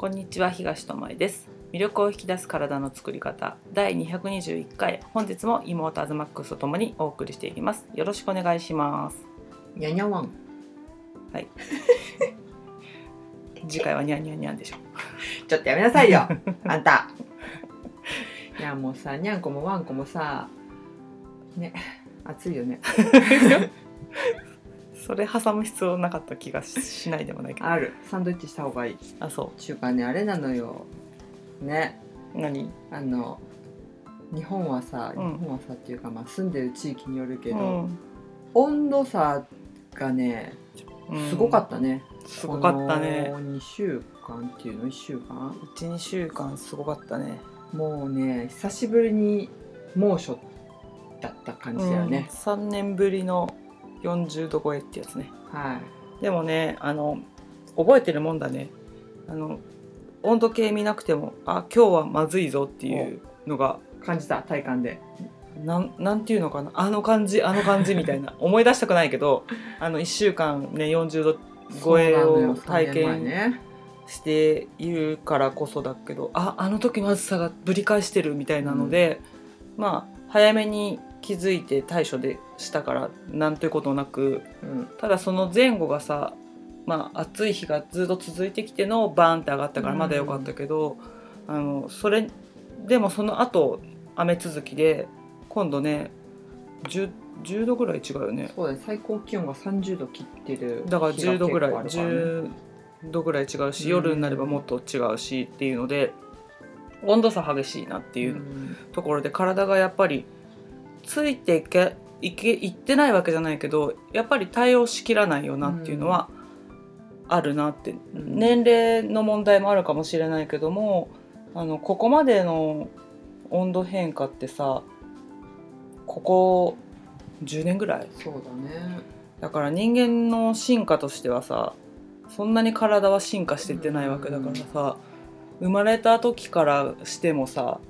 こんにちは東智恵です。魅力を引き出す体の作り方。第221回。本日も妹アズマックスとともにお送りしていきます。よろしくお願いします。にゃにゃわんはい。次回はニャンニャンニャンでしょ ちょっとやめなさいよ。あんた。いやもうさにゃんこもわんこもさね暑いよねそれ挟む必要なかった気がししないでもないけど。ある。サンドイッチした方がいい。あそう。かねあれなのよ。ね。う何？あの日本はさ、うん。日本はさっていうか、まあ、住んでる地域によるけど、うん。温度差がねすごかったね、すごかったね。2週間っていうの？1週間？12週間すごかったね。もうね久しぶりに猛暑だった感じだよね、3年ぶりの40度超えってやつね。はい。でもねあの覚えてるもんだね。あの温度計見なくてもあ今日はまずいぞっていうのが感じた体感で。なんなんていうのかな。あの感じあの感じみたいな。思い出したくないけどあの1週間ね40度超えを体そうなのよ3年前験ねしているからこそだけどああの時の暑さがぶり返してるみたいなので、まあ早めに気づいて対処でしたからなんということなくうん。ただその前後がさまあ暑い日がずっと続いてきてのバーンって上がったからまだ良かったけど、あのそれでもその後雨続きで今度ね 10, 10度ぐらい違うよね。そうだね最高気温が30度切ってるだから10度ぐらい日が結構あるからね10度ぐらい違うしうん。夜になればもっと違うしっていうので温度差激しいなっていううん。ところで体がやっぱりついていけいけいってないわけじゃないけどやっぱり対応しきらないよなっていうのはあるなって、うん。年齢の問題もあるかもしれないけどもあのここまでの温度変化ってさここ10年ぐらい？そうだね。だから人間の進化としてはさそんなに体は進化してってないわけだからさ、生まれた時からしてもさ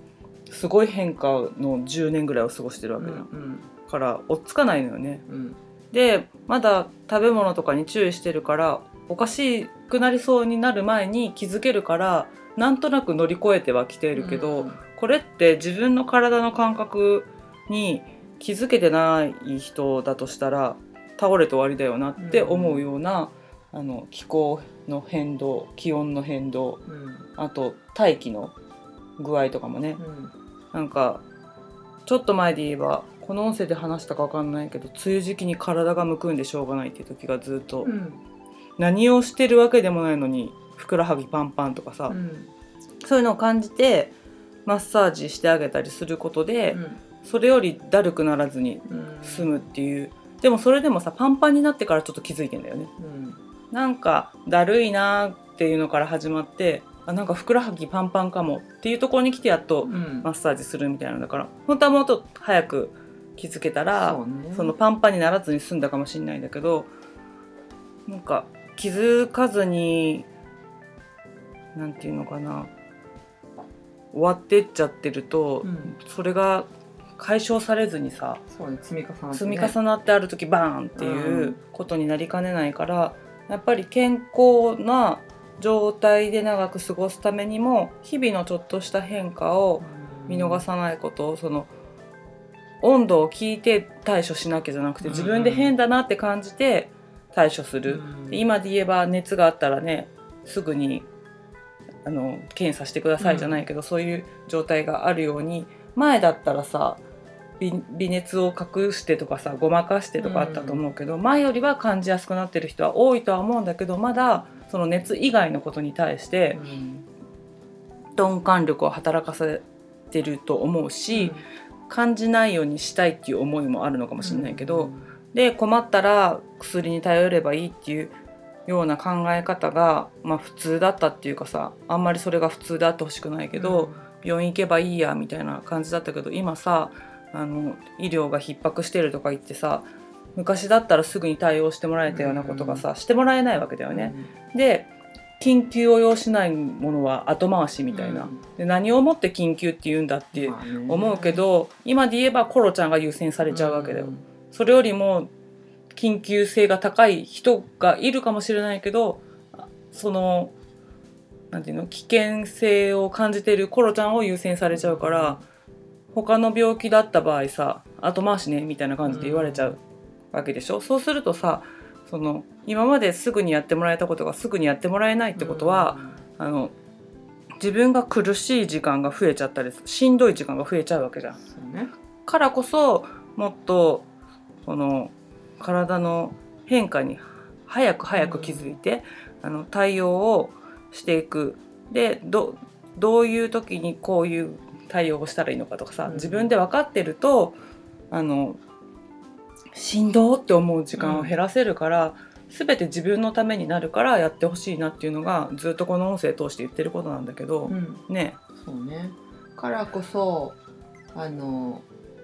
すごい変化の10年ぐらいを過ごしてるわうんけだ、うんから追っつかないのよね。うん。でまだ食べ物とかに注意してるからおかしくなりそうになる前に気づけるからなんとなく乗り越えてはきているけど、うんこれって自分の体の感覚に気づけてない人だとしたら倒れて終わりだよなって思うような、あの気候の変動気温の変動うん。あと大気の具合とかもね。うんなんかちょっと前で言えばこの音声で話したか分かんないけど梅雨時期に体がむくんでしょうがないっていう時がずっと、うん。何をしてるわけでもないのにふくらはぎパンパンとかさ、うん。そういうのを感じてマッサージしてあげたりすることで、うん。それよりだるくならずにうん済むっていう。でもそれでもさパンパンになってからちょっと気づいてんだよね。うん。なんかだるいなーっていうのから始まってあなんかふくらはぎパンパンかもっていうところに来てやっとうん。マッサージするみたいなのだから本当はもっと早く気づけたらそうね。そのパンパンにならずに済んだかもしれないんだけどなんか気づかずになんていうのかな終わってっちゃってると、うん。それが解消されずにさね積み重なってね。積み重なってある時バーンっていううん。ことになりかねないから、やっぱり健康な状態で長く過ごすためにも日々のちょっとした変化を見逃さないことその温度を聞いて対処しなきゃじゃなくてうん。自分で変だなって感じて対処する、今で言えば熱があったらねすぐにあの検査してくださいじゃないけど、そういう状態があるように前だったらさ微微熱を隠してとかさごまかしてとかあったと思うけど、前よりは感じやすくなってる人は多いとは思うんだけどまだその熱以外のことに対してうん鈍感力を働かせてると思うし、感じないようにしたいっていう思いもあるのかもしれないけど、で困ったら薬に頼ればいいっていうような考え方が、まあ、普通だったっていうかさあんまりそれが普通であってほしくないけど、病院行けばいいやみたいな感じだったけど今さあの医療が逼迫してるとか言ってさ昔だったらすぐに対応してもらえたようなことがさ、してもらえないわけだよね。で緊急を要しないものは後回しみたいな、で何をもって緊急って言うんだって思うけど、今で言えばコロちゃんが優先されちゃうわけだよ。それよりも緊急性が高い人がいるかもしれないけどそのなんていうの？危険性を感じてるコロちゃんを優先されちゃうから他の病気だった場合さ後回しねみたいな感じで言われちゃうわけでしょ、そうするとさその今まですぐにやってもらえたことがすぐにやってもらえないってことは、あの自分が苦しい時間が増えちゃったりしんどい時間が増えちゃうわけじゃん。そうね。からこそもっとこの体の変化に早く早く気づいて、あの対応をしていく。でどどういう時にこういう対応をしたらいいのかとかさ、うん自分で分かってるとあのしんどーって思う時間を減らせるから、全て自分のためになるからやってほしいなっていうのがずっとこの音声通して言ってることなんだけど、うん。ね。そうね。からこそあの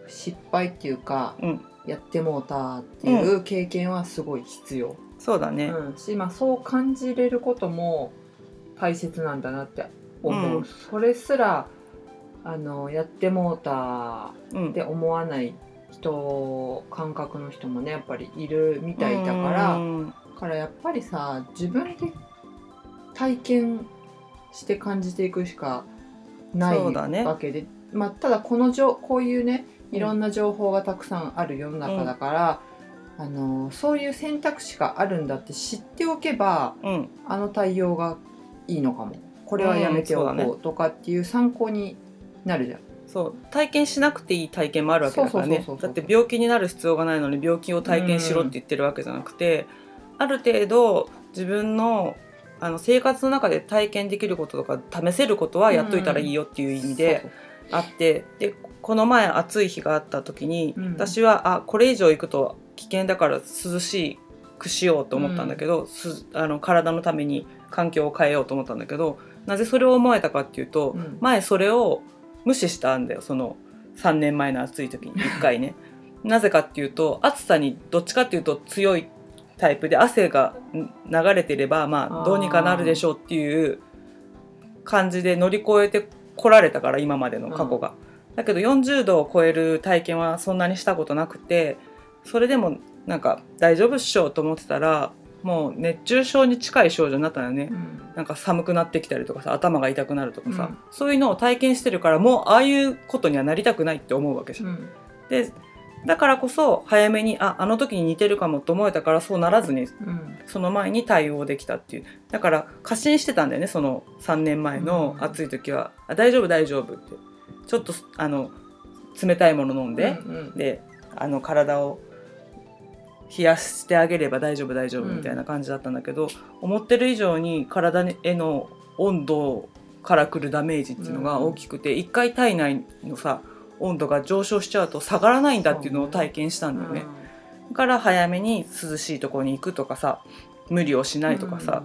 失敗っていうか、うん。やってもうたっていう経験はすごい必要、そうだね、うん。し、まあ、そう感じれることも大切なんだなって思う、うん。それすらあのやってもうたうんって思わない人感覚の人もねやっぱりいるみたいだから、うん。からやっぱりさ自分で体験して感じていくしかないわけで、まあ、ただこの情こういうねいろんな情報がたくさんある世の中だから、あのそういう選択肢があるんだって知っておけばうん。あの対応がいいのかも。これはやめておこうとかっていう参考になるじゃん。そう体験しなくていい体験もあるわけだからね。だって病気になる必要がないのに病気を体験しろって言ってるわけじゃなくて、ある程度自分のあの生活の中で体験できることとか試せることはやっといたらいいよっていう意味であってでこの前暑い日があった時に、うん。私はあこれ以上行くと危険だから涼しくしようと思ったんだけど、すあの体のために環境を変えようと思ったんだけどなぜそれを思えたかっていうと、うん。前それを無視したんだよその3年前の暑い時に1回ね。なぜかっていうと暑さにどっちかっていうと強いタイプで汗がん流れてればまあどうにかなるでしょうっていう感じで乗り越えてこられたから今までの過去が、だけど40度を超える体験はそんなにしたことなくてそれでもなんか大丈夫っしょと思ってたらもう熱中症に近い症状になったのよね、うん。なんか寒くなってきたりとかさ頭が痛くなるとかさ、うん。そういうのを体験してるからもうああいうことにはなりたくないって思うわけじゃん。うん。でだからこそ早めにああの時に似てるかもと思えたからそうならずにうん。その前に対応できたっていう。だから過信してたんだよねその3年前のうん。暑い時は「あ大丈夫大丈夫」って。ちょっとあの冷たいもの飲んで、うんうん。であの体を冷やしてあげれば大丈夫大丈夫みたいな感じだったんだけど、思ってる以上に体への温度からくるダメージっていうのが大きくて、一回体内のさ温度が上昇しちゃうと下がらないんだっていうのを体験したんだよね。だから早めに涼しいところに行くとかさ無理をしないとかさ、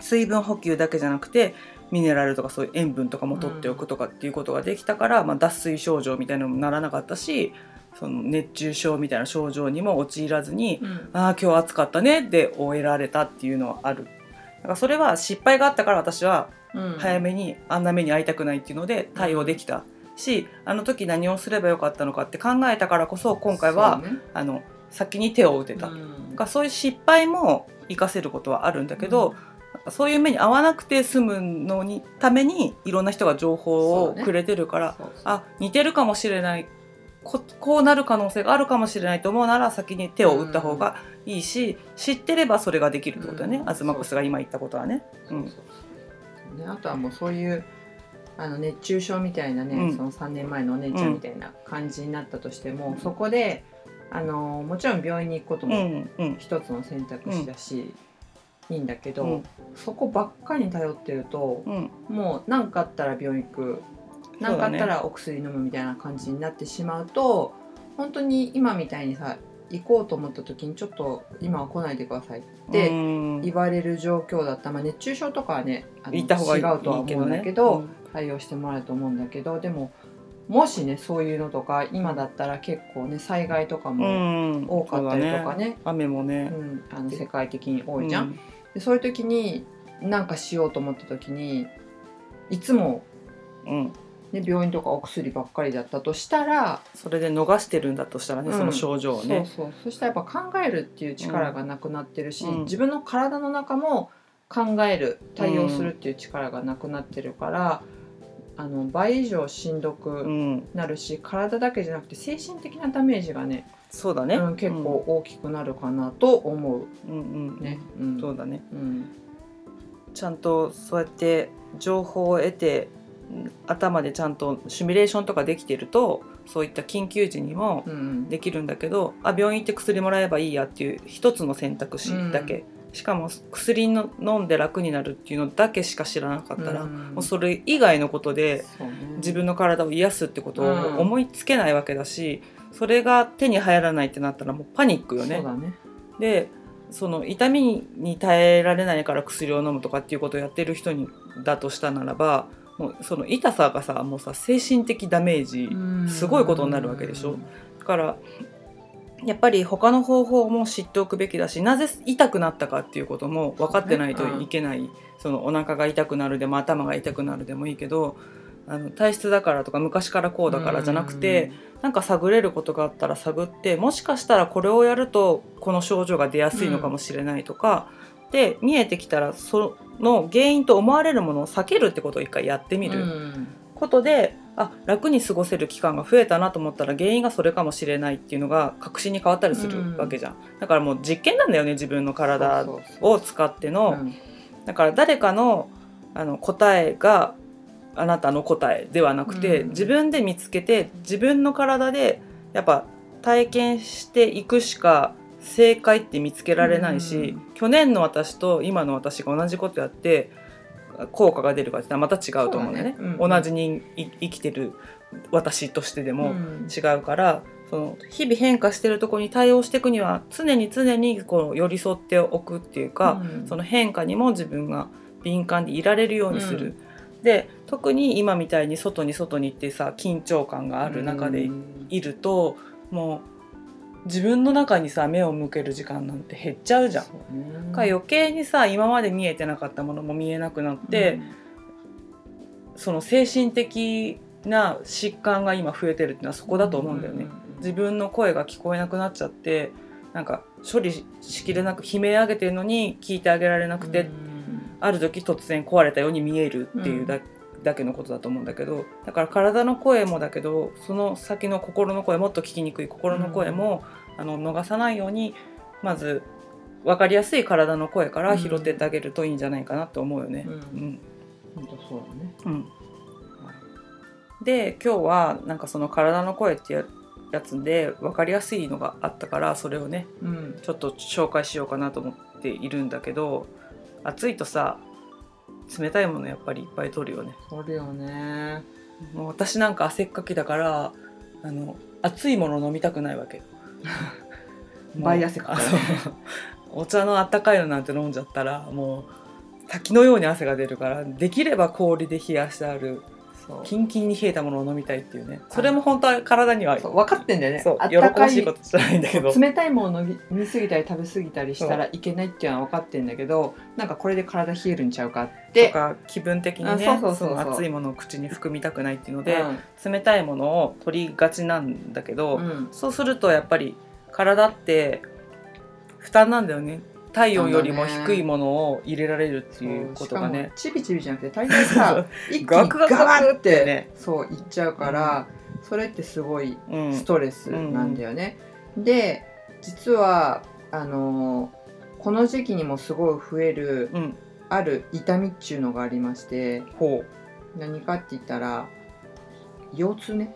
水分補給だけじゃなくてミネラルとかそういう塩分とかも取っておくとかっていうことができたから、まあ、脱水症状みたいなのもならなかったしその熱中症みたいな症状にも陥らずにうん。うん「ああ今日暑かったね」で終えられたっていうのはある。だからそれは失敗があったから私はうん。早めにあんな目に遭いたくないっていうので対応できたしあの時何をすればよかったのかって考えたからこそ今回は、ね。あの先に手を打てた。うん。がそういう失敗も活かせることはあるんだけど、なんかそういう目に遭わなくて済むのにためにいろんな人が情報をくれてるから、そうそう。あ似てるかもしれないここうなる可能性があるかもしれないと思うなら先に手を打った方がいいし、知ってればそれができるってことだね、うん。アズマックスが今言ったことはね。そうね、あとはもうそういうあの熱中症みたいなね、うん。その3年前のお姉ちゃんみたいな感じになったとしても、そこであのもちろん病院に行くことうもんうん。一つの選択肢だし、いいんだけど、うん。そこばっかりに頼ってるとうん。もう何かあったら病院行く何かあったらお薬飲むみたいな感じになってしまうと本当に今みたいにさ行こうと思った時にちょっと今は来ないでくださいってうん。言われる状況だった、まあ、熱中症とかはねあの行った方がいい違うとは思うんだけど対応してもらうと思うんだけどでももしねそういうのとか今だったら結構ね災害とかうもん。多かったりとかね,、雨もね。う、ん。あの世界的に多いじゃん。うん。でそういう時に何かしようと思った時にいつも、うん、ね、病院とかお薬ばっかりだったとしたら、それで逃してるんだとしたらね、うん。その症状をね。そうそう。そしたらやっぱ考えるっていう力がなくなってるし、うん。自分の体の中も考える対応するっていう力がなくなってるから、あの倍以上しんどうくん、なるし、体だけじゃなくて精神的なダメージがねそうだね、うん、結構大きくなるかなと思う。うん、うんうん。ね。うん。そうだね。うん。ちゃんとそうやって情報を得てうん頭でちゃんとシミュレーションとかできてるとそういった緊急時にもうん。できるんだけど、あ病院行って薬もらえばいいやっていう一つの選択肢だけ、しかも薬の飲んで楽になるっていうのだけしか知らなかったら、うん。もうそれ以外のことで自分の体を癒すってことうん。を思いつけないわけだし、それが手に入らないってなったらもうパニックよね。ね。でその痛みに耐えられないから薬を飲むとかっていうことをやってる人にだとしたならばもうその痛さがさもうさ精神的ダメージ、すごいことになるわけでしょ？だからやっぱり他の方法も知っておくべきだしなぜ痛くなったかっていうことも分かってないといけない、そのお腹が痛くなるでも頭が痛くなるでもいいけどあの体質だからとか昔からこうだからじゃなくて、なんか探れることがあったら探ってもしかしたらこれをやるとこの症状が出やすいのかもしれないとか、で見えてきたらその原因と思われるものを避けるってことを一回やってみるうん。ことで、あ楽に過ごせる期間が増えたなと思ったら原因がそれかもしれないっていうのが確信に変わったりするわけじゃん、だからもう実験なんだよね自分の体を使っての、うん。だから誰かのあの答えがあなたの答えではなくて、うん。自分で見つけて自分の体でやっぱ体験していくしか正解って見つけられないし、うん。去年の私と今の私が同じことやって効果が出るかってまた違うと思うね。ね。うん。同じにい生きてる私としてでもうん。違うから、その日々変化してるところに対応していくには常に常にこう寄り添っておくっていうか、うん。その変化にも自分が敏感でいられるようにする。で特に今みたいに外に外に行ってさ緊張感がある中でうん。いると、もう自分の中にさ目を向ける時間なんて減っちゃうじゃん。ね。だから余計にさ今まで見えてなかったものも見えなくなって、その精神的な疾患が今増えてるっていうのはそこだと思うんだよね。自分の声が聞こえなくなっちゃってなんか処理しきれなく悲鳴上げてるのに聞いてあげられなくて、ある時突然壊れたように見えるっていうだ,、だけのことだと思うんだけどだから体の声もだけどその先の心の声もっと聞きにくい心の声も、あの逃さないようにまず分かりやすい体の声から拾ってってあげるといいんじゃないかなと思うよね。うん。うん。本当そうだね。うん。で今日はなんかその体の声ってややつで分かりやすいのがあったからそれをねうん。ちょっと紹介しようかなと思っているんだけど暑いとさ冷たいものやっぱりいっぱい取るよね。そるよね。もう私なんか汗っかきだからあの熱いもの飲みたくないわけ。倍汗かかるもうあそう。お茶のあったかいのなんて飲んじゃったらもう滝のように汗が出るからできれば氷で冷やしてあるキンキンに冷えたものを飲みたいっていうね。それも本当は体には分かってんだよね。そう喜ばしいことじゃないんだけど。冷たいものを飲みすぎたり食べ過ぎたりしたらいけないっていうのは分かってんだけどなんかこれで体冷えるんちゃうかっとてか気分的にね熱いものを口に含みたくないっていうので、うん。冷たいものを取りがちなんだけど、うん。そうするとやっぱり体って負担なんだよね体温よりも低いものを入れられるっていうことがね。しかもチビチビじゃなくて大体さ一気にガバッってて。ねそういっちゃうから、それってすごいうん。ストレスなんだよね。で実はあのこの時期にもすごい増えるうん。ある痛みっちゅうのがありまして何かって言ったら腰痛ね。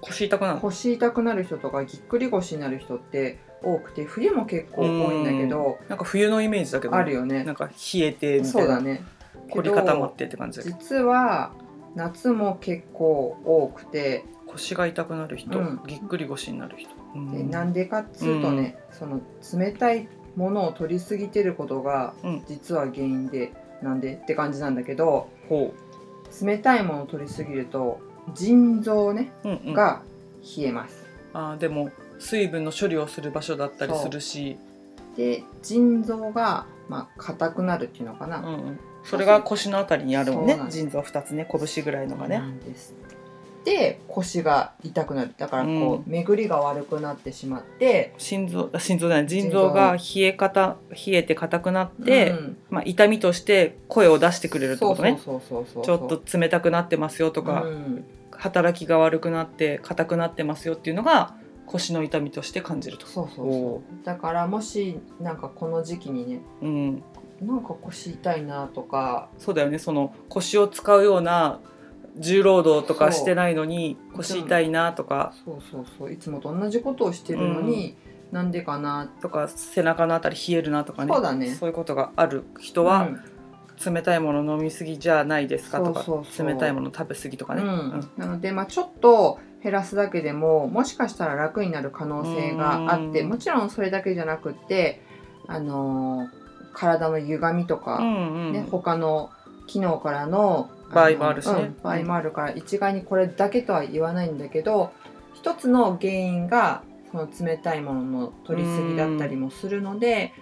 腰痛くなる腰痛くなる人とかぎっくり腰になる人って多くて冬も結構多いんだけどなんか冬のイメージだけどあるよね。なんか冷えてみたいうなそだね。凝り固まってって感じ。だけど実は夏も結構多くて腰が痛くなる人、うん。ぎっくり腰になる人、うん。でなんでかっつうとね、その冷たいものを取りすぎてることがうん。実は原因でなんでって感じなんだけどほ冷たいものを取りすぎると腎臓ねう、うんうん、が冷えます。あーでも水分の処理をする場所だったりするし。で腎臓がまあ硬くなるっていうのかな。うんうん、それが腰のあたりにあるもんね。腎臓2つね拳ぐらいのがね。で腰が痛くなる。だからこう、うん。巡りが悪くなってしまって心臓あ心臓じゃない腎臓が冷え方冷えて硬くなって、うん。まあ、痛みとして声を出してくれるってことね。ちょっと冷たくなってますよとか、うん。働きが悪くなって硬くなってますよっていうのが腰の痛みとして感じると。そうそうおそう。だからもしなんかこの時期にねうん、なんか腰痛いなとか。そうだよね。その腰を使うような重労働とかしてないのに腰痛いなとか。そうそうそう。いつもと同じことをしてるのに、なんでかなとか背中のあたり冷えるなとかね。そうだね。そういうことがある人は、冷たいもの飲みすぎじゃないですかとかそうそうそう。冷たいもの食べ過ぎとかね。うん。うん。なので、まあ、ちょっと減らすだけでももしかしたら楽になる可能性があってうん。もちろんそれだけじゃなくって、あのー体の歪みとか、うんうん。ね、他の機能からの場合もあるしね。のうん場合もあるから一概にこれだけとは言わないんだけど一つの原因がその冷たいものの取りすぎだったりもするので、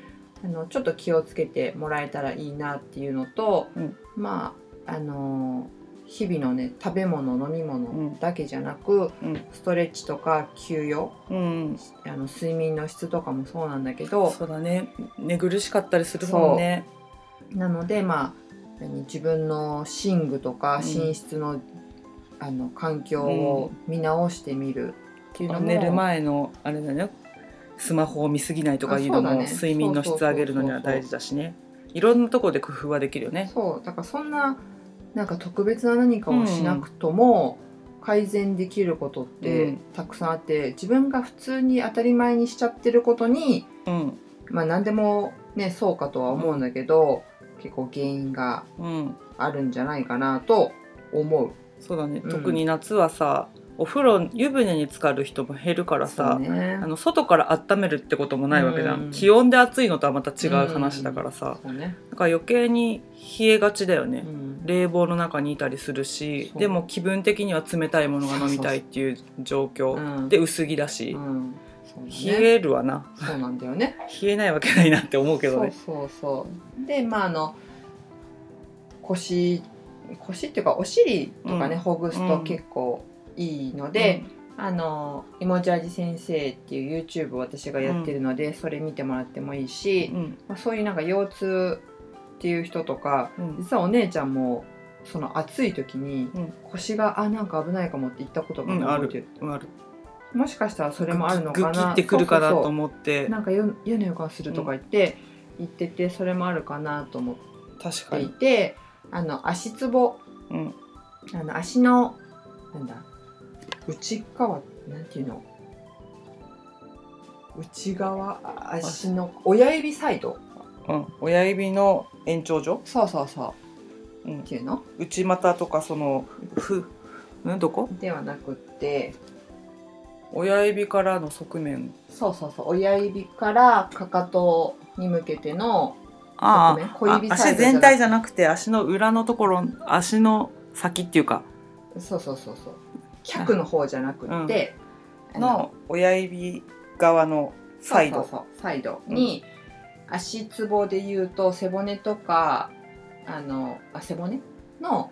あのちょっと気をつけてもらえたらいいなっていうのと、うん。まああのー日々のね食べ物飲みう物ん。だけじゃなく、うん。ストレッチとか休養うん、あの睡眠の質とかもそうなんだけどそうだね。寝苦しかったりするもんね。なのでまあ何自分の寝具とかうん。寝室の,、あの環境を見直してみるっていうのも、寝る前のあれだねスマホを見すぎないとかいうのも、ね。睡眠の質上げるのには大事だしね。いろんなところで工夫はできるよね。そう。だからそんななんか特別な何かをしなくとも、改善できることっうてん。たくさんあって、自分が普通に当たり前にしちゃってることにうん。まあ何でもねそうかとは思うんだけど、結構原因がうん、あるんじゃないかなと思う。そうだね、うん。特に夏はさお風呂湯船に浸かる人も減るからさ、ね。あの外から温めるってこともないわけじゃん、うん。気温で暑いのとはまた違う話だからさ、そうね、だから余計に冷えがちだよね、うん。冷房の中にいたりするしでも気分的には冷たいものが飲みたいっていう状況うん。で薄着だしね。冷えるわな。そうなんだよね。冷えないわけないなって思うけどね。そうそうそう。でまああの腰腰っていうかお尻とかね、うん。ほぐすと結構いいので、あのイモジャージ先生っていう YouTube を私がやってるので、それ見てもらってもいいし、うん。まあ、そういうなんか腰痛っていう人とかうん。実はお姉ちゃんもその暑い時にうん。腰があなんか危ないかもって言ったことがうんある、る。ある。もしかしたらそれもあるのかな。ってくるかなと思って。なんかよ嫌な予感するとか言って、言っててそれもあるかなと思ってい確かに、てあの足つぼ。うん、あの足の内側なんていうの？内側あ足の親指サイド？うん、親指の延長上、そうそうそう。うん。っ、ていうの？内股とかそのふん？どこ？ではなくって。親指からの側面。そうそうそう。親指からかかとに向けてのああ足全体じゃなくて足の裏のところ足の先っていうか。そうそうそうそう脚の方じゃなくって、あの親指側のサイド。サイドに、足つぼでいうと背骨とかあのあ背骨？の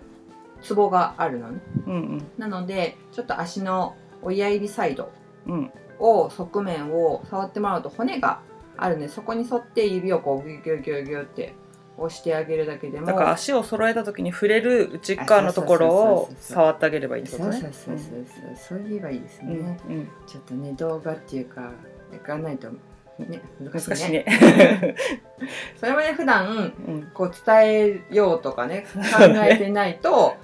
ツボがあるのね。うんなのでちょっと足の親指サイドうんうん。を側面を触ってもらうと骨があるのでそこに沿って指をこうギュギュギュギュって押してあげるだけでも。だから足を揃えた時に触れる内側のところを触ってあげればいいってことね。そうそうそうそうそう。言えばいいですうね、んうん。ちょっとね動画っていうかやかないとね難しいね。ね。それもね普段うん。こう伝えようとかね考えてないと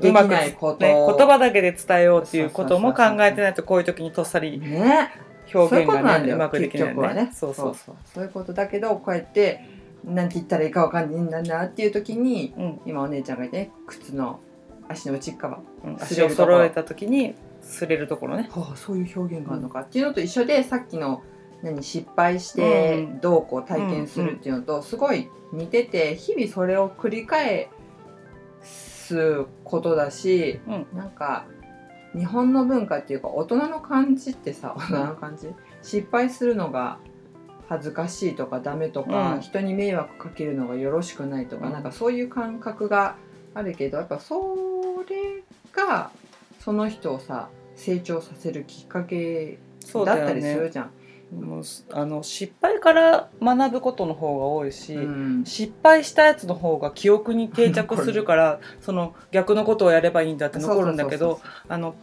できないこと。ね、言葉だけで伝えようっていうことも考えてないとこういう時にとっさりね。表現がねうまくできないね。そう。そうそう。そういうことだけどこうやって何て言ったらいいかわかんないんだなっていう時にうん。今お姉ちゃんが言ってね靴の足の内側うん。擦足を揃えた時に擦れるところね。はあ、そういう表現があるのか。っていうのと一緒でさっきの何失敗してうん。どうこう体験するっていうのとすごい似てて日々それを繰り返すことだしうん。なんか日本の文化っていうか大人の感じってさ大人の感じ？失敗するのが恥ずかしいとかダメとか、うん。人に迷惑かけるのがよろしくないとか、うん。なんかそういう感覚があるけどやっぱそれがその人をさ成長させるきっかけだったりするねじゃん。もうあの失敗から学ぶことの方が多いし、うん。失敗したやつの方が記憶に定着するからその逆のことをやればいいんだって残るんだけどあの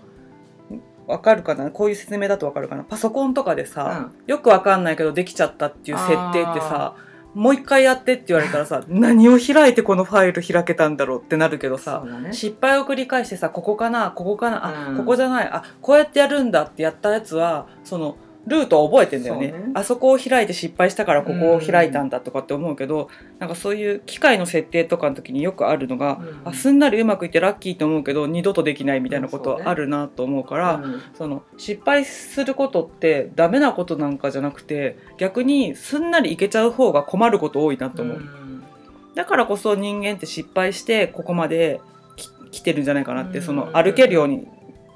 わかるかな？こういう説明だとわかるかな？パソコンとかでさ、よくわかんないけどできちゃったっていう設定ってさもう一回やってって言われたらさ 何を開いてこのファイル開けたんだろうってなるけどさね。失敗を繰り返してさここかな？ここかな？あ、うん。ここじゃない？あこうやってやるんだってやったやつはそのルートを覚えてんだよね。そうね。あそこを開いて失敗したからここを開いたんだとかって思うけど、なんかそういう機械の設定とかの時によくあるのが、うん。あすんなりうまくいってラッキーと思うけど二度とできないみたいなことはあるなと思うから、うん。その失敗することってダメなことなんかじゃなくて逆にすんなりいけちゃう方が困ること多いなと思う。ん。だからこそ人間って失敗してここまでき来てるんじゃないかなって、うん。その歩けるように、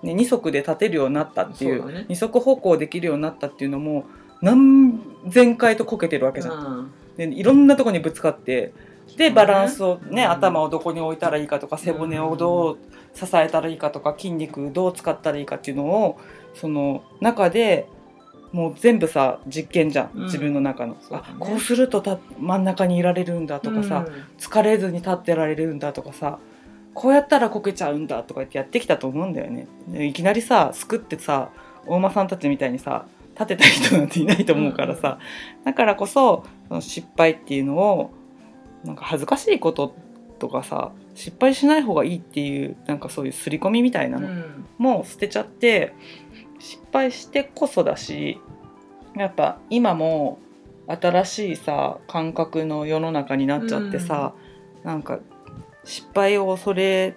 ね、二足で立てるようになったっていうね。二足歩行できるようになったっていうのも何千回とこけてるわけじゃん。うん。でいろんなとこにぶつかってでバランスをね、うん。頭をどこに置いたらいいかとか背骨をどう支えたらいいかとか筋肉どう使ったらいいかっていうのをその中でもう全部さ実験じゃん、うん。自分の中の、ね。あこうするとた真ん中にいられるんだとかさ、疲れずに立ってられるんだとかさこうやったらこけちゃうんだとか言ってやってきたと思うんだよね。でいきなりさすくってさ大間さんたちみたいにさ立てた人なんていないと思うからさ、だからこそその失敗っていうのをなんか恥ずかしいこととかさ失敗しない方がいいっていうなんかそういう刷り込みみたいなのうん。もう捨てちゃって失敗してこそだしやっぱ今も新しいさ感覚の世の中になっちゃってさ、なんか失敗を恐れ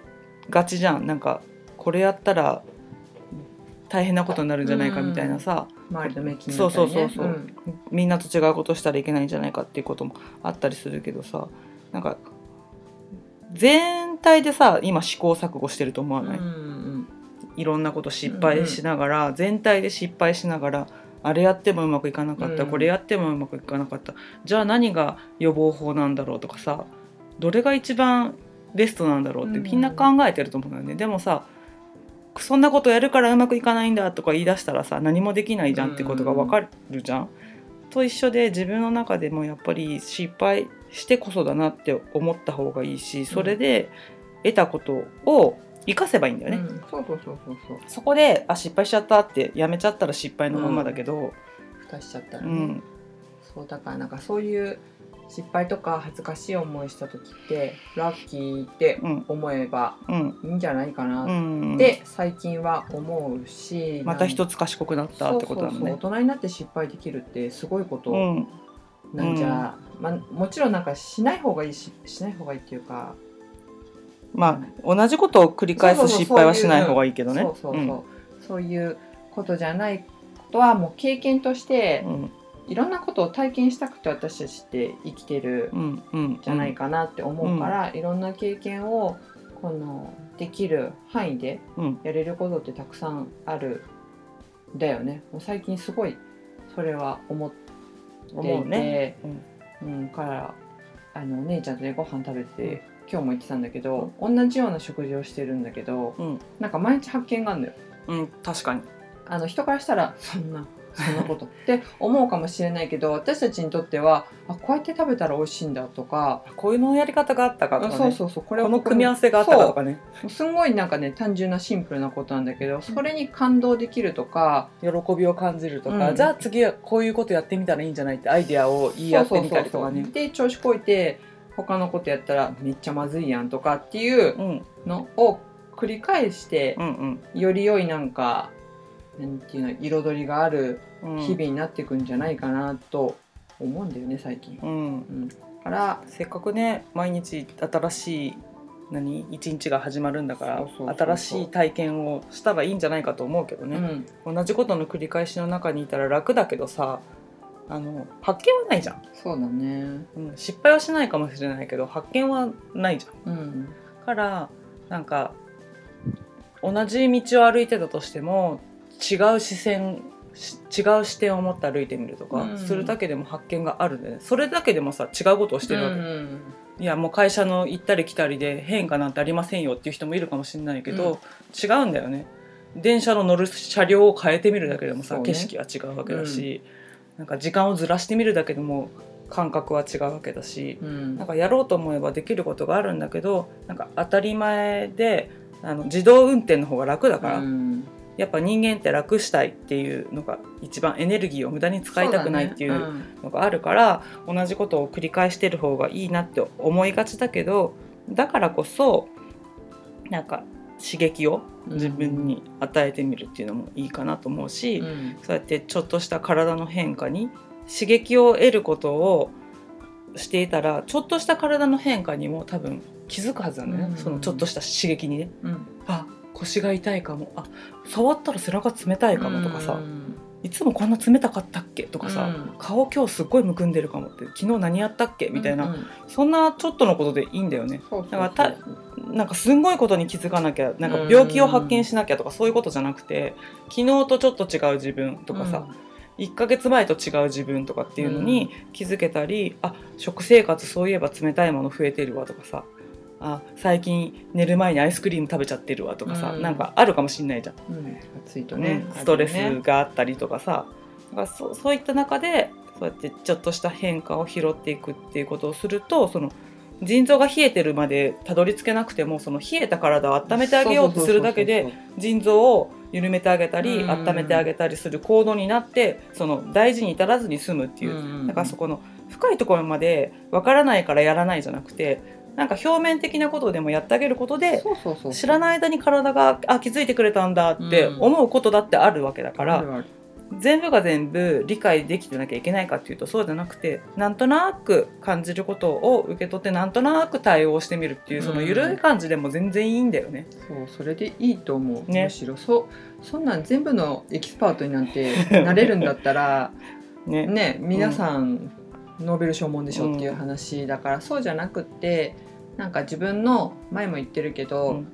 がちじゃん。なんかこれやったら大変なことになるんじゃないかみたいなさ、周りの目気にそうそうそうそう。ん。みんなと違うことしたらいけないんじゃないかっていうこともあったりするけどさ。なんか全体でさ今試行錯誤してると思わない、うんいろんなこと失敗しながら、全体で失敗しながらあれやってもうまくいかなかった、うん。これやってもうまくいかなかった。じゃあ何が予防法なんだろうとかさどれが一番ベストなんだろうってうん。みんな考えてると思うんだよね、でもさそんなことやるからうまくいかないんだとか言い出したらさ何もできないじゃんってことが分かるじゃん。と一緒で自分の中でもやっぱり失敗してこそだなって思った方がいいしそれで得たことを生かせばいいんだよね。うん。そうそうそうそうそう。そこであ失敗しちゃったってやめちゃったら失敗のままだけど、蓋しちゃったらね、うん。そうだからなんかそういう失敗とか恥ずかしい思いした時ってラッキーってうん。思えばうん。いいんじゃないかうなっん、て最近は思うし、また一つつ賢くなったってことだもんね。大人になって失敗できるってすごいことうん。なんじゃ、まあ、もちろんなんかしない方がいいししない方がいいっていうかまあ同じことを繰り返す失敗はしない方がいいけどね。そうそうそう、そういうことじゃないことはもう経験としてうんいろんなことを体験したくて私たちって生きてるうんうんじゃないかなって思うから、いろんな経験をこのできる範囲でうんやれることってたくさんあるんだよね。もう最近すごいそれは思っていてね。うん、からあのお姉ちゃんとねご飯食べて今日も言ってたんだけど、同じような食事をしてるんだけどうん。なんか毎日発見があるんだよ。うん確かに。あの人からしたらそんなそんなことって思うかもしれないけど私たちにとってはあこうやって食べたら美味しいんだとかこういうのやり方があったかとかね。そうそうそうこれこの組み合わせがあったかとかね。そうすんごいなんかね単純なシンプルなことなんだけどそれに感動できるとか喜びを感じるとか、うんじゃあ次はこういうことやってみたらいいんじゃないってアイデアを言い合ってみたりとかね。で調子こいて他のことやったらめっちゃまずいやんとかっていううんのを繰り返してうんより良いなんかなんていうの彩りがあるうん。日々になっていくんじゃないかなと思うんだよね最近。うん。うん、だからせっかくね毎日新しい何一日が始まるんだから新しい体験をしたらいいんじゃないかと思うけどね、うん、同じことの繰り返しの中にいたら楽だけどさあの発見はないじゃん、そうだね。うん、失敗はしないかもしれないけど発見はないじゃんうん、からなんか同じ道を歩いてたとしても違う視線し違う視点を持って歩いてみるとか、うんするだけでも発見があるんで、ね、それだけでもさ違うことをしてるわけ、うんいやもう会社の行ったり来たりで変化なんてありませんよっていう人もいるかもしれないけど、違うんだよね。電車の乗る車両を変えてみるだけでもさ、ね。景色は違うわけだし、なんか時間をずらしてみるだけでも感覚は違うわけだし、うん。なんかやろうと思えばできることがあるんだけどなんか当たり前であの自動運転の方が楽だから、うんやっぱ人間って楽したいっていうのが一番エネルギーを無駄に使いたくないっていうのがあるから、同じことを繰り返してる方がいいなって思いがちだけどだからこそなんか刺激をうん。自分に与えてみるっていうのもいいかなと思うし、うん。そうやってちょっとした体の変化に刺激を得ることをしていたらちょっとした体の変化にも多分気づくはずなんだよね、うん。そのちょっとした刺激にね。うん。あ腰が痛いかも。あ触ったら背中冷たいかもとかさ、うん。いつもこんな冷たかったっけとかさ、うん。顔今日すっごいむくんでるかもって昨日何やったっけみたいな、うんうん。そんなちょっとのことでいいんだよね。だからたなんかすんごいことに気づかなきゃなんか病気を発見しなきゃとかそういうことじゃなくて昨日とちょっと違う自分とかさ、1ヶ月前と違う自分とかっていうのに気づけたり、あ食生活そういえば冷たいもの増えてるわとかさあ最近寝る前にアイスクリーム食べちゃってるわとかさ、うん。なんかあるかもしんないじゃん、うん。うん。暑いとね。ねストレスがあったりとかさ。だからそそういった中でそうやってちょっとした変化を拾っていくっていうことをするとその腎臓が冷えてるまでたどり着けなくてもその冷えた体を温めてあげようとするだけで腎臓を緩めてあげたりうん。温めてあげたりする行動になってその大事に至らずに済むっていう、うん。だからそこの深いところまでわからないからやらないじゃなくてなんか表面的なことでもやってあげることで知らない間に体があ気づいてくれたんだってうん。思うことだってあるわけだから、あるある。全部が全部理解できてなきゃいけないかっていうとそうじゃなくてなんとなく感じることを受け取ってなんとなく対応してみるっていうその緩い感じでも全然いいんだよね。そうそれでいいと思う、ね。むしろそそんなん全部のエキスパートになんて なれるんだったらね。ね皆さん、ノーベル賞もんでしょっていう話だから、そうじゃなくってなんか自分の前も言ってるけど、うん。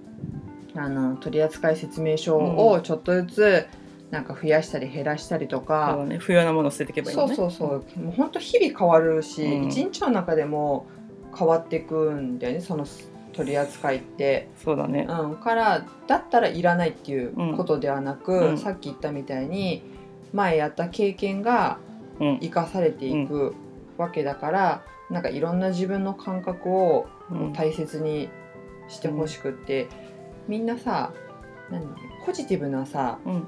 あの取扱説明書をちょっとずつなんか増やしたり減らしたりとか、だね、不要なものを捨てていけばいいそう。そうそう。もう本当日々変わるし、うん。一日の中でも変わっていくんだよねその取り扱いって。そうだね。うん、からだったらいらないっていうことではなく、うん。さっき言ったみたいに前やった経験がうん。生かされていくわけだから、なんかいろんな自分の感覚をうん大切にしてほしくって、みんなさ何ポジティブなさうん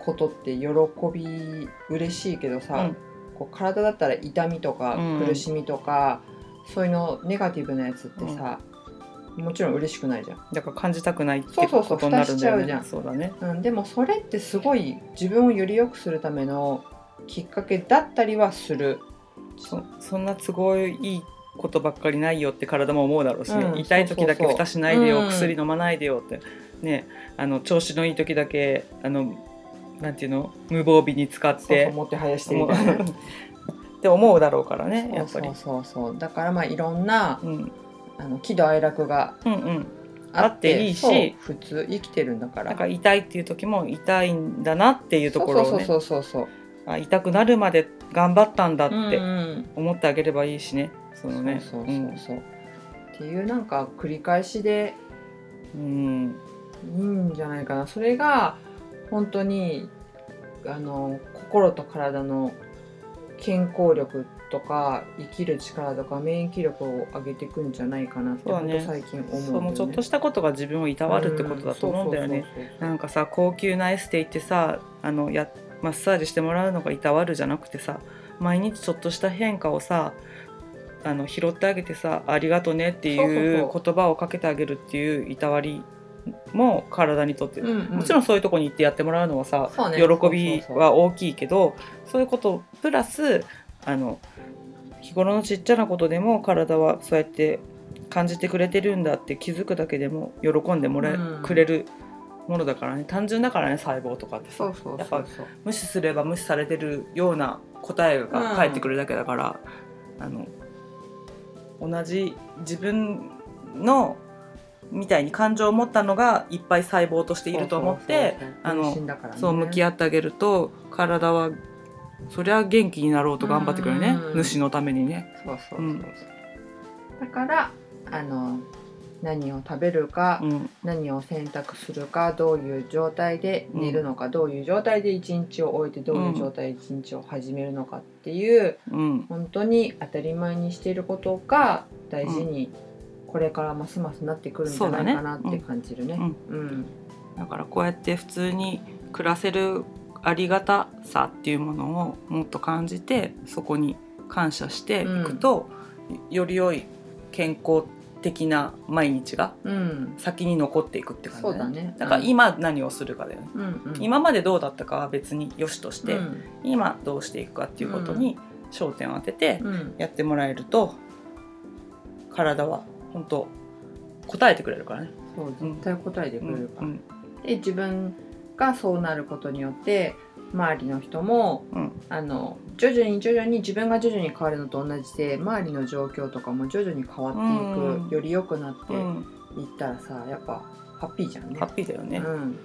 ことって喜び嬉しいけどさ、うんこう体だったら痛みとかうん苦しみとか、そういうのネガティブなやつってさ、もちろん嬉しくないじゃん。だから感じたくないってそうそうそうことになるんだよね。蓋しちゃうじゃんそうだね。うん、でもそれってすごい自分をより良くするためのきっかけだったりはする。そそんな都合いいことばっかりないよって体も思うだろうしね、うん。痛い時だけそうそうそう。蓋しないでよ、うん。薬飲まないでよって。ね。あの調子のいい時だけあのなんていうの？無防備に使っそうてそう持って生やしていな。って思うだろうからねやっぱりそう。そうそうだからまあいろんなうん。あの喜怒哀楽がうんうん。あってあっていいしそう普通生きてるんだから。なんか痛いっていう時も痛いんだなっていうところをね。そうそうそうそう。あ痛くなるまで頑張ったんだっ。てうんうん思ってあげればいいしねそのねそうそうそうそう。っていうなんか繰り返しでうんいいんじゃないかなそれが本当にあの心と体の健康力とか生きる力とか免疫力を上げていくんじゃないかなってね最近思うね。そのちょっとしたことが自分をいたわるってことだと思うんだよね。なんかさ高級なエステ行ってさあのやマッサージしてもらうのがいたわるじゃなくてさ毎日ちょっとした変化をさあの拾ってあげてさ「ありがとね」っていう言葉をかけてあげるっていういたわりも体にとって、うんうん。もちろんそういうとこに行ってやってもらうのはさ、ね。喜びは大きいけどそういうことプラスあの日頃のちっちゃなことでも体はそうやって感じてくれてるんだって気づくだけでも喜んでもらえ、うん。くれるものだからね単純だからね細胞とかってさ。そうそうやっぱ無視すれば無視されてるような答えが返ってくるだけだから、あの同じ自分のみたいに感情を持ったのがいっぱい細胞としていると思ってあのそう向き合合ってあげると体はそりゃ元気になろうと頑張ってくれるね。うん。主のためにね。そうそうそう、う。んだからあの何を食べるか、うん。何を選択するかどういう状態で寝るのか、どういう状態で一日を終えてどういう状態で一日を始めるのかっていううん。本当に当たり前にしていることが大事にこれからますますなってくるんじゃないかなって感じるね。うん。だからこうやって普通に暮らせるありがたさっていうものをもっと感じてそこに感謝していくと、より良い健康的な毎日がうん。先に残っていくって感じそうだね。だから今何をするかだよね、うんうん。今までどうだったかは別に良しとして、うん。今どうしていくかっていうことに焦点を当ててうん。やってもらえると体は本当答えてくれるからね。そう絶対答えてくれるから。うん。で自分がそうなることによって周りの人もうん。あの徐々に徐々に自分が徐々に変わるのと同じで周りの状況とかも徐々に変わっていく、うん。より良くなってうん。いったらさやっぱハッピーじゃんね。ハッピーだよね、うん、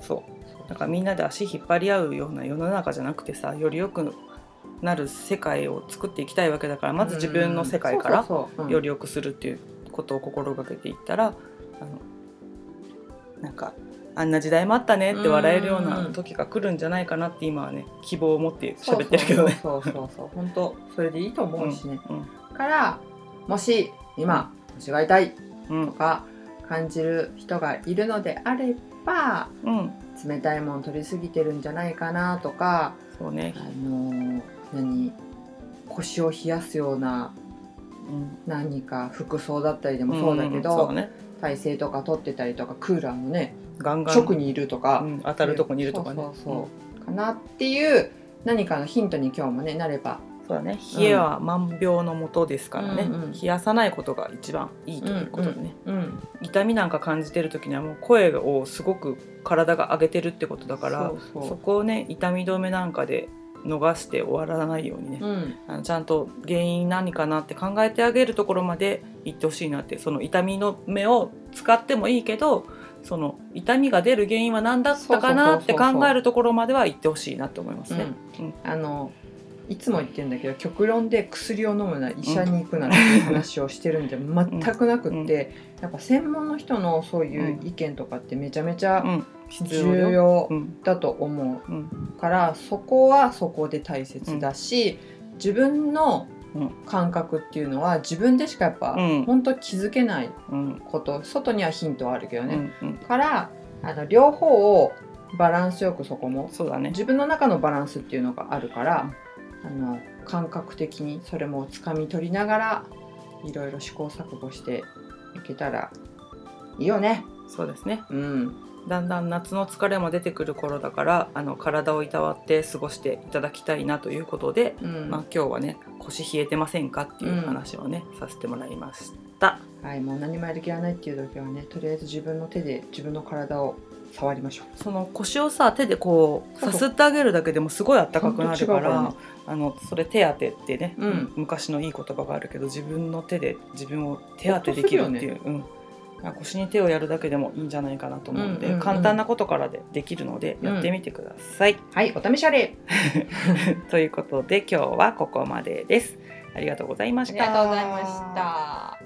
そう。だからみんなで足引っ張り合うような世の中じゃなくてさより良くなる世界を作っていきたいわけだからまず自分の世界からより良くするっていうことを心がけていったらあのなんかあんな時代もあったねって笑えるような時が来るんじゃないかなって今はね希望を持って喋ってるけどね。そうそうそう。そう本当それでいいと思うし。ね、うん。からもし今間違いたいうん。とか感じる人がいるのであればうん、冷たいもの取りすぎてるんじゃないかなとかそうね。あ、のー何腰を冷やすようなうん、何か服装だったりでもそうだけど、んそうね体勢とか取ってたりとかクーラーのねガンガン。直にいるとか、うん当たるとこにいるとかね。そうそうかなっていう何かのヒントに今日もねなれば。そうだね。冷えは万病のもとですからね、うんうん冷やさないことが一番いいということでね、うん痛みなんか感じてる時にはもう声をすごく体が上げてるってことだからそこをね痛み止めなんかで逃して終わらないようにね、うん。あのちゃんと原因何かなって考えてあげるところまで行ってほしいなってその痛みの目を使ってもいいけどその痛みが出る原因は何だったかなって考えるところまでは行ってほしいなって思いますね。うん。あのいつも言ってるんだけど極論で薬を飲むなら医者に行くならっていう話をしてるんじゃ全くなくって、やっぱ専門の人のそういう意見とかってめちゃめちゃ重よ。要。うん。だと思うんうからそこはそこで大切だし、自分のうん感覚っていうのは自分でしかやっぱ、うん。本当気づけないうん。こと外にはヒントはあるけどうね、んうん、からあの両方をバランスよくそこもそうだね。自分の中のバランスっていうのがあるから、あの感覚的にそれもつかみ取りながらいろいろ試行錯誤していけたらいいよね。そうですね。うん、だんだん夏の疲れも出てくる頃だからあの体をいたわって過ごしていただきたいなということで、うん。まあ、今日はね腰冷えてませんかっていう話をね、させてもらいました。はい、もう何もやる気がないっていう時はねとりあえず自分の手で自分の体を触りましょう。その腰をさ手でこうさすってあげるだけでもすごいあったかくなるからあのそれ手当てってね、うん。昔のいい言葉があるけど自分の手で自分を手当てできるっていう、うん。まあ腰に手をやるだけでもいいんじゃないかなと思うので、うんうんうん簡単なことからでできるのでやってみてください。はい、お試しあれ。ということで今日はここまでです。ありがとうございました。ありがとうございました。